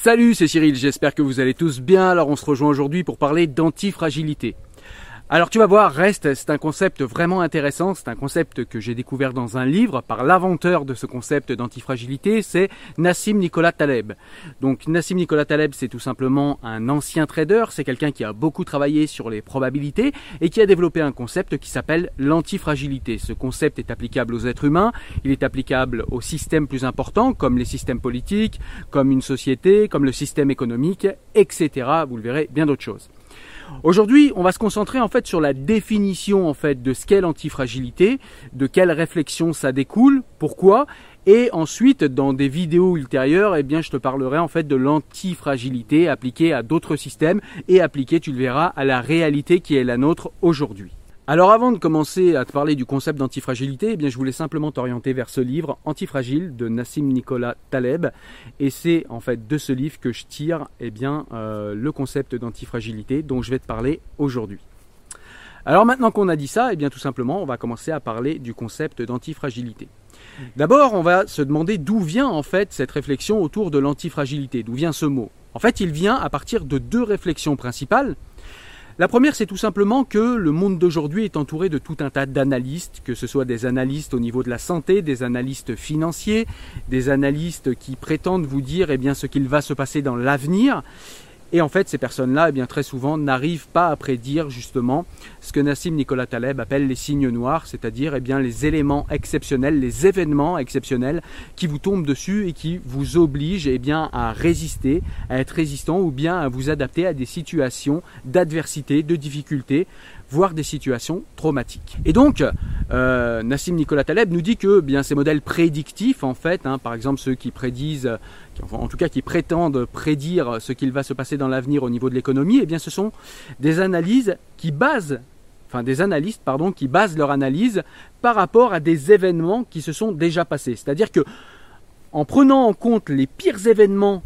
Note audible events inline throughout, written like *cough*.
Salut, c'est Cyril, j'espère que vous allez tous bien. Alors on se rejoint aujourd'hui pour parler d'antifragilité. Alors tu vas voir, reste, c'est un concept vraiment intéressant, c'est un concept que j'ai découvert dans un livre par l'inventeur de ce concept d'antifragilité, c'est Nassim Nicolas Taleb. Donc Nassim Nicolas Taleb, c'est tout simplement un ancien trader, c'est quelqu'un qui a beaucoup travaillé sur les probabilités et qui a développé un concept qui s'appelle l'antifragilité. Ce concept est applicable aux êtres humains, il est applicable aux systèmes plus importants comme les systèmes politiques, comme une société, comme le système économique, etc. Vous le verrez, bien d'autres choses. Aujourd'hui, on va se concentrer en fait sur la définition en fait de ce qu'est l'antifragilité, de quelle réflexion ça découle, pourquoi, et ensuite dans des vidéos ultérieures, eh bien je te parlerai en fait de l'antifragilité appliquée à d'autres systèmes et appliquée, tu le verras, à la réalité qui est la nôtre aujourd'hui. Alors avant de commencer à te parler du concept d'antifragilité, eh je voulais simplement t'orienter vers ce livre Antifragile de Nassim Nicolas Taleb et c'est en fait de ce livre que je tire eh bien euh, le concept d'antifragilité dont je vais te parler aujourd'hui. Alors maintenant qu'on a dit ça, eh bien tout simplement, on va commencer à parler du concept d'antifragilité. D'abord, on va se demander d'où vient en fait cette réflexion autour de l'antifragilité, d'où vient ce mot? En fait, il vient à partir de deux réflexions principales la première, c'est tout simplement que le monde d'aujourd'hui est entouré de tout un tas d'analystes, que ce soit des analystes au niveau de la santé, des analystes financiers, des analystes qui prétendent vous dire eh bien, ce qu'il va se passer dans l'avenir. Et en fait, ces personnes-là, eh bien, très souvent, n'arrivent pas à prédire justement ce que Nassim Nicolas Taleb appelle les signes noirs, c'est-à-dire eh bien, les éléments exceptionnels, les événements exceptionnels qui vous tombent dessus et qui vous obligent eh bien, à résister, à être résistant ou bien à vous adapter à des situations d'adversité, de difficulté, voire des situations traumatiques. Et donc, euh, Nassim Nicolas Taleb nous dit que bien ces modèles prédictifs, en fait, hein, par exemple ceux qui prédisent en tout cas qui prétendent prédire ce qu'il va se passer dans l'avenir au niveau de l'économie, eh bien ce sont des analyses qui basent enfin des analystes pardon qui basent leur analyse par rapport à des événements qui se sont déjà passés. C'est-à-dire que en prenant en compte les pires événements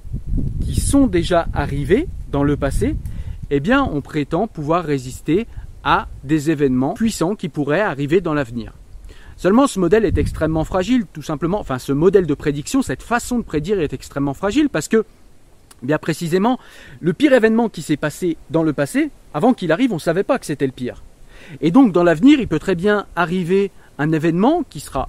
qui sont déjà arrivés dans le passé, eh bien on prétend pouvoir résister à des événements puissants qui pourraient arriver dans l'avenir. Seulement, ce modèle est extrêmement fragile, tout simplement. Enfin, ce modèle de prédiction, cette façon de prédire est extrêmement fragile parce que, bien précisément, le pire événement qui s'est passé dans le passé, avant qu'il arrive, on ne savait pas que c'était le pire. Et donc, dans l'avenir, il peut très bien arriver un événement qui sera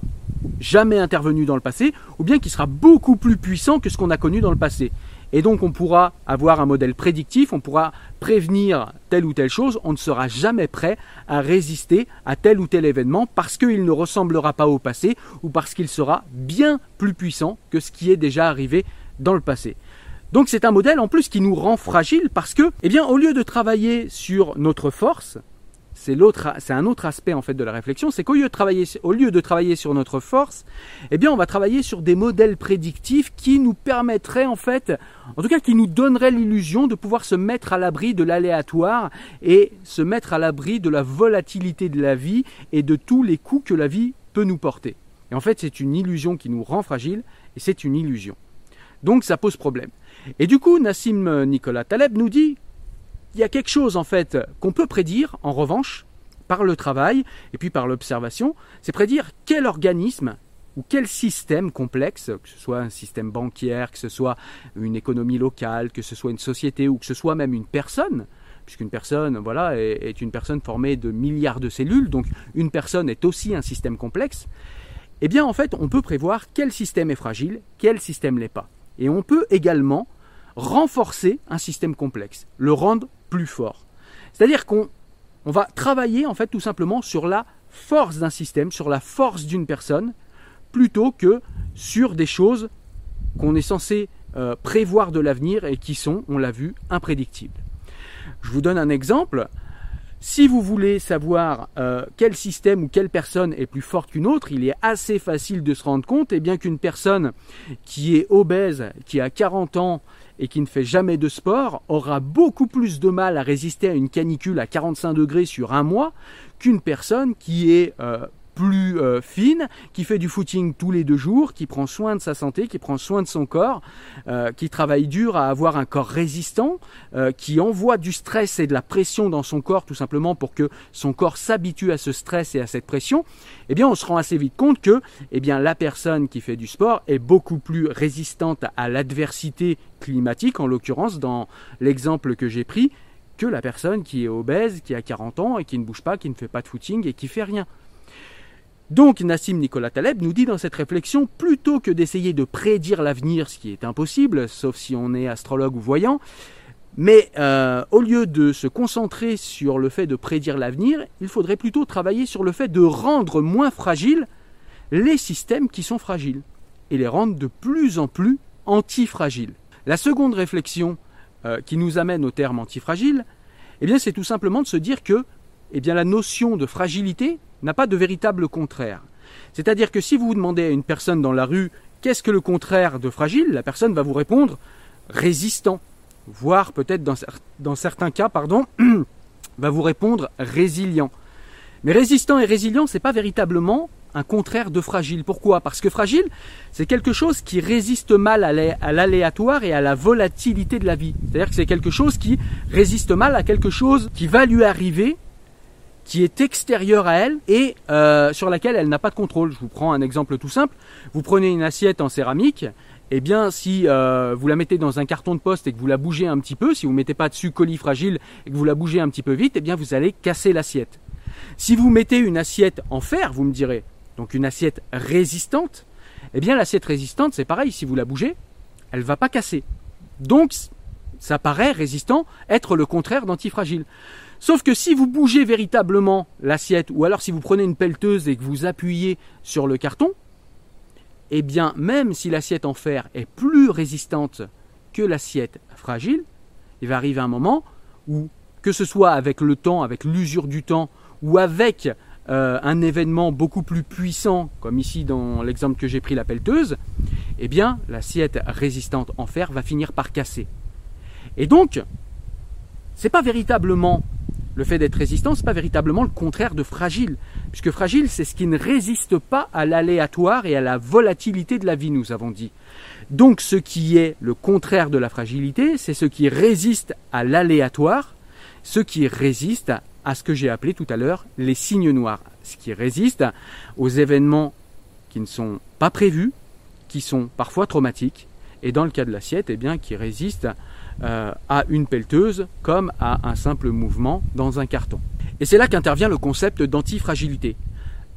jamais intervenu dans le passé, ou bien qui sera beaucoup plus puissant que ce qu'on a connu dans le passé. Et donc on pourra avoir un modèle prédictif, on pourra prévenir telle ou telle chose, on ne sera jamais prêt à résister à tel ou tel événement parce qu'il ne ressemblera pas au passé ou parce qu'il sera bien plus puissant que ce qui est déjà arrivé dans le passé. Donc c'est un modèle en plus qui nous rend fragile parce que, eh bien, au lieu de travailler sur notre force, c'est un autre aspect en fait de la réflexion, c'est qu'au lieu de travailler, au lieu de travailler sur notre force, eh on va travailler sur des modèles prédictifs qui nous permettraient en fait, en tout cas, qui nous donneraient l'illusion de pouvoir se mettre à l'abri de l'aléatoire et se mettre à l'abri de la volatilité de la vie et de tous les coups que la vie peut nous porter. Et en fait, c'est une illusion qui nous rend fragile et c'est une illusion. Donc, ça pose problème. Et du coup, Nassim Nicolas Taleb nous dit il y a quelque chose en fait qu'on peut prédire, en revanche, par le travail et puis par l'observation, c'est prédire quel organisme ou quel système complexe, que ce soit un système bancaire, que ce soit une économie locale, que ce soit une société ou que ce soit même une personne, puisqu'une personne voilà, est, une personne formée de milliards de cellules, donc une personne est aussi un système complexe, eh bien en fait on peut prévoir quel système est fragile, quel système l'est pas. Et on peut également renforcer un système complexe, le rendre fort. C'est-à-dire qu'on va travailler en fait tout simplement sur la force d'un système, sur la force d'une personne, plutôt que sur des choses qu'on est censé euh, prévoir de l'avenir et qui sont, on l'a vu, imprédictibles. Je vous donne un exemple. Si vous voulez savoir euh, quel système ou quelle personne est plus forte qu'une autre, il est assez facile de se rendre compte et eh bien qu'une personne qui est obèse, qui a 40 ans et qui ne fait jamais de sport aura beaucoup plus de mal à résister à une canicule à 45 degrés sur un mois qu'une personne qui est euh, plus euh, fine, qui fait du footing tous les deux jours, qui prend soin de sa santé, qui prend soin de son corps, euh, qui travaille dur à avoir un corps résistant, euh, qui envoie du stress et de la pression dans son corps tout simplement pour que son corps s'habitue à ce stress et à cette pression, eh bien on se rend assez vite compte que eh bien la personne qui fait du sport est beaucoup plus résistante à l'adversité climatique en l'occurrence dans l'exemple que j'ai pris que la personne qui est obèse, qui a 40 ans et qui ne bouge pas, qui ne fait pas de footing et qui fait rien. Donc Nassim Nicolas Taleb nous dit dans cette réflexion, plutôt que d'essayer de prédire l'avenir, ce qui est impossible, sauf si on est astrologue ou voyant, mais euh, au lieu de se concentrer sur le fait de prédire l'avenir, il faudrait plutôt travailler sur le fait de rendre moins fragiles les systèmes qui sont fragiles, et les rendre de plus en plus antifragiles. La seconde réflexion euh, qui nous amène au terme antifragile, eh c'est tout simplement de se dire que eh la notion de fragilité n'a pas de véritable contraire. C'est-à-dire que si vous demandez à une personne dans la rue qu'est-ce que le contraire de fragile, la personne va vous répondre résistant, voire peut-être dans, dans, certains cas, pardon, *clears throat* va vous répondre résilient. Mais résistant et résilient, ce n'est pas véritablement un contraire de fragile. Pourquoi? Parce que fragile, c'est quelque chose qui résiste mal à l'aléatoire et à la volatilité de la vie. C'est-à-dire que c'est quelque chose qui résiste mal à quelque chose qui va lui arriver qui est extérieure à elle et euh, sur laquelle elle n'a pas de contrôle. Je vous prends un exemple tout simple. Vous prenez une assiette en céramique, eh bien si euh, vous la mettez dans un carton de poste et que vous la bougez un petit peu, si vous ne mettez pas dessus colis fragile et que vous la bougez un petit peu vite, eh bien vous allez casser l'assiette. Si vous mettez une assiette en fer, vous me direz, donc une assiette résistante, eh bien l'assiette résistante c'est pareil, si vous la bougez, elle ne va pas casser. Donc ça paraît résistant être le contraire d'antifragile. Sauf que si vous bougez véritablement l'assiette, ou alors si vous prenez une pelleteuse et que vous appuyez sur le carton, eh bien même si l'assiette en fer est plus résistante que l'assiette fragile, il va arriver un moment où, que ce soit avec le temps, avec l'usure du temps, ou avec euh, un événement beaucoup plus puissant, comme ici dans l'exemple que j'ai pris, la pelleteuse, eh bien l'assiette résistante en fer va finir par casser. Et donc, c'est pas véritablement le fait d'être résistant, c'est pas véritablement le contraire de fragile, puisque fragile, c'est ce qui ne résiste pas à l'aléatoire et à la volatilité de la vie, nous avons dit. Donc ce qui est le contraire de la fragilité, c'est ce qui résiste à l'aléatoire, ce qui résiste à ce que j'ai appelé tout à l'heure les signes noirs, ce qui résiste aux événements qui ne sont pas prévus, qui sont parfois traumatiques, et dans le cas de l'assiette, eh bien, qui résiste euh, à une pelleteuse comme à un simple mouvement dans un carton. Et c'est là qu'intervient le concept d'antifragilité.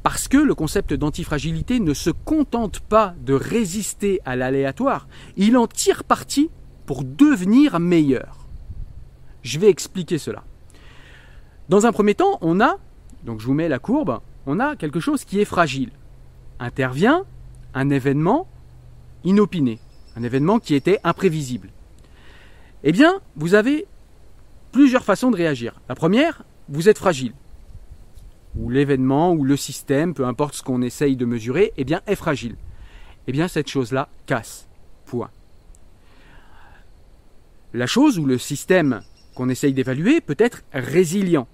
Parce que le concept d'antifragilité ne se contente pas de résister à l'aléatoire, il en tire parti pour devenir meilleur. Je vais expliquer cela. Dans un premier temps, on a, donc je vous mets la courbe, on a quelque chose qui est fragile. Intervient un événement inopiné, un événement qui était imprévisible. Eh bien, vous avez plusieurs façons de réagir. La première, vous êtes fragile. ou l'événement, ou le système, peu importe ce qu'on essaye de mesurer, eh bien, est fragile. Eh bien, cette chose-là casse. Point. La chose ou le système qu'on essaye d'évaluer peut être résilient.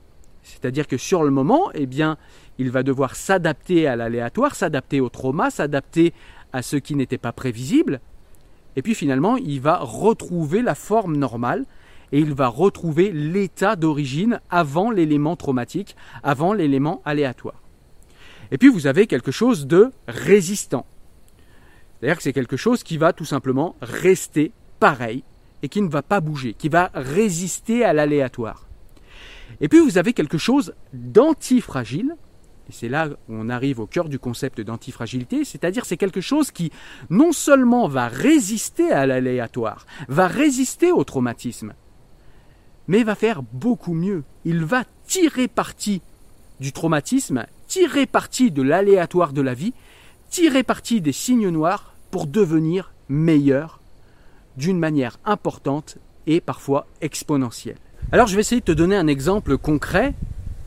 C'est-à-dire que sur le moment, eh bien, il va devoir s'adapter à l'aléatoire, s'adapter au trauma, s'adapter à ce qui n'était pas prévisible. Et puis finalement, il va retrouver la forme normale et il va retrouver l'état d'origine avant l'élément traumatique, avant l'élément aléatoire. Et puis vous avez quelque chose de résistant. C'est-à-dire que c'est quelque chose qui va tout simplement rester pareil et qui ne va pas bouger, qui va résister à l'aléatoire. Et puis vous avez quelque chose d'antifragile, et c'est là où on arrive au cœur du concept d'antifragilité, c'est-à-dire c'est quelque chose qui non seulement va résister à l'aléatoire, va résister au traumatisme, mais va faire beaucoup mieux. Il va tirer parti du traumatisme, tirer parti de l'aléatoire de la vie, tirer parti des signes noirs pour devenir meilleur d'une manière importante et parfois exponentielle. Alors je vais essayer de te donner un exemple concret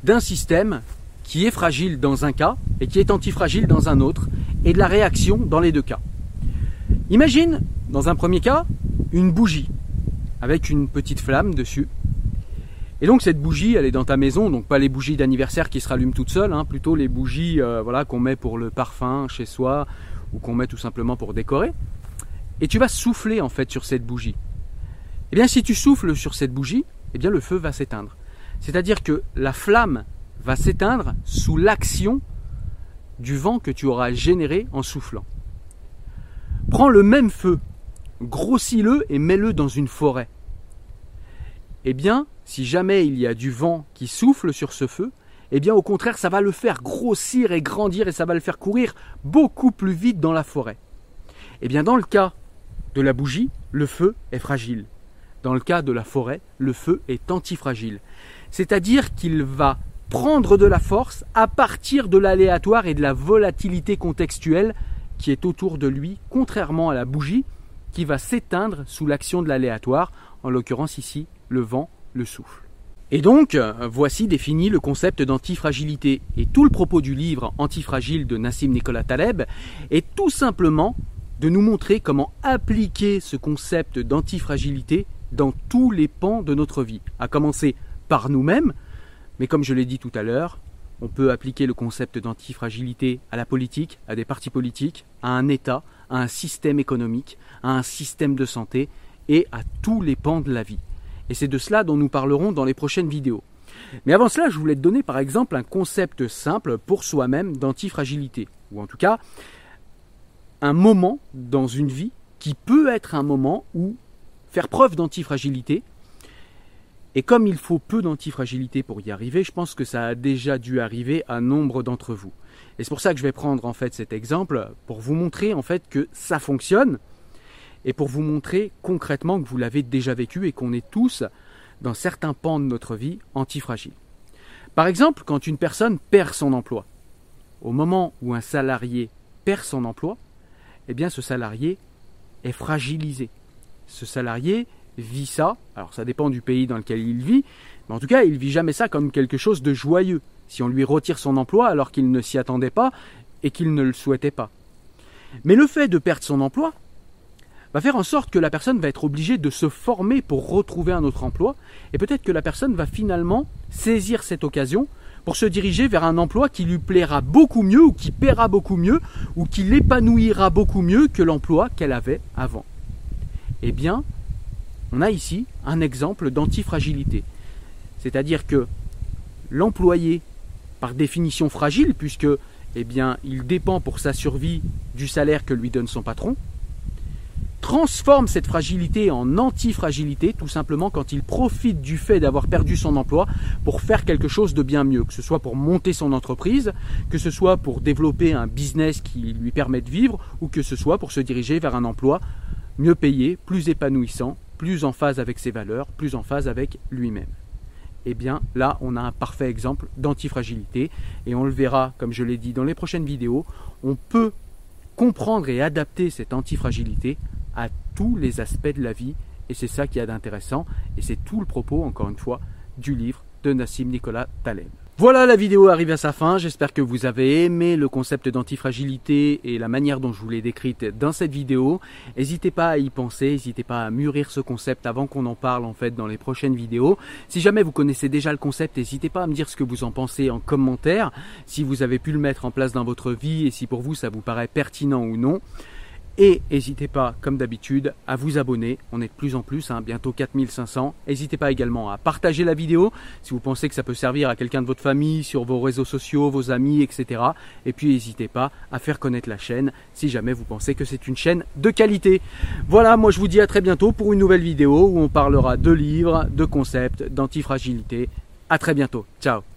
d'un système qui est fragile dans un cas et qui est antifragile dans un autre, et de la réaction dans les deux cas. Imagine, dans un premier cas, une bougie avec une petite flamme dessus. Et donc cette bougie, elle est dans ta maison, donc pas les bougies d'anniversaire qui se rallument toutes seules, hein, plutôt les bougies euh, voilà, qu'on met pour le parfum chez soi ou qu'on met tout simplement pour décorer. Et tu vas souffler en fait sur cette bougie. Eh bien si tu souffles sur cette bougie, eh bien le feu va s'éteindre. C'est-à-dire que la flamme va s'éteindre sous l'action du vent que tu auras généré en soufflant. Prends le même feu, grossis-le et mets-le dans une forêt. Eh bien, si jamais il y a du vent qui souffle sur ce feu, eh bien au contraire ça va le faire grossir et grandir et ça va le faire courir beaucoup plus vite dans la forêt. Eh bien dans le cas de la bougie, le feu est fragile. Dans le cas de la forêt, le feu est antifragile. C'est-à-dire qu'il va prendre de la force à partir de l'aléatoire et de la volatilité contextuelle qui est autour de lui, contrairement à la bougie qui va s'éteindre sous l'action de l'aléatoire, en l'occurrence ici le vent, le souffle. Et donc, voici défini le concept d'antifragilité. Et tout le propos du livre Antifragile de Nassim Nicolas Taleb est tout simplement de nous montrer comment appliquer ce concept d'antifragilité dans tous les pans de notre vie, à commencer par nous-mêmes, mais comme je l'ai dit tout à l'heure, on peut appliquer le concept d'antifragilité à la politique, à des partis politiques, à un État, à un système économique, à un système de santé et à tous les pans de la vie. Et c'est de cela dont nous parlerons dans les prochaines vidéos. Mais avant cela, je voulais te donner par exemple un concept simple pour soi-même d'antifragilité, ou en tout cas un moment dans une vie qui peut être un moment où faire preuve d'antifragilité et comme il faut peu d'antifragilité pour y arriver, je pense que ça a déjà dû arriver à nombre d'entre vous. Et c'est pour ça que je vais prendre en fait cet exemple pour vous montrer en fait que ça fonctionne et pour vous montrer concrètement que vous l'avez déjà vécu et qu'on est tous dans certains pans de notre vie antifragiles. Par exemple, quand une personne perd son emploi, au moment où un salarié perd son emploi, eh bien ce salarié est fragilisé. Ce salarié vit ça. Alors ça dépend du pays dans lequel il vit, mais en tout cas, il vit jamais ça comme quelque chose de joyeux. Si on lui retire son emploi alors qu'il ne s'y attendait pas et qu'il ne le souhaitait pas. Mais le fait de perdre son emploi va faire en sorte que la personne va être obligée de se former pour retrouver un autre emploi, et peut-être que la personne va finalement saisir cette occasion pour se diriger vers un emploi qui lui plaira beaucoup mieux, ou qui paiera beaucoup mieux, ou qui l'épanouira beaucoup mieux que l'emploi qu'elle avait avant. Eh bien, on a ici un exemple d'antifragilité. C'est-à-dire que l'employé, par définition fragile, puisque eh bien, il dépend pour sa survie du salaire que lui donne son patron, transforme cette fragilité en antifragilité tout simplement quand il profite du fait d'avoir perdu son emploi pour faire quelque chose de bien mieux, que ce soit pour monter son entreprise, que ce soit pour développer un business qui lui permet de vivre, ou que ce soit pour se diriger vers un emploi mieux payé, plus épanouissant, plus en phase avec ses valeurs, plus en phase avec lui-même. Eh bien là, on a un parfait exemple d'antifragilité et on le verra, comme je l'ai dit dans les prochaines vidéos, on peut comprendre et adapter cette antifragilité à tous les aspects de la vie et c'est ça qui est d'intéressant et c'est tout le propos, encore une fois, du livre de Nassim Nicolas Taleb. Voilà, la vidéo arrive à sa fin. J'espère que vous avez aimé le concept d'antifragilité et la manière dont je vous l'ai décrite dans cette vidéo. N'hésitez pas à y penser, n'hésitez pas à mûrir ce concept avant qu'on en parle en fait dans les prochaines vidéos. Si jamais vous connaissez déjà le concept, n'hésitez pas à me dire ce que vous en pensez en commentaire, si vous avez pu le mettre en place dans votre vie et si pour vous ça vous paraît pertinent ou non. Et n'hésitez pas, comme d'habitude, à vous abonner. On est de plus en plus, hein, bientôt 4500. N'hésitez pas également à partager la vidéo si vous pensez que ça peut servir à quelqu'un de votre famille, sur vos réseaux sociaux, vos amis, etc. Et puis n'hésitez pas à faire connaître la chaîne si jamais vous pensez que c'est une chaîne de qualité. Voilà, moi je vous dis à très bientôt pour une nouvelle vidéo où on parlera de livres, de concepts, d'antifragilité. À très bientôt. Ciao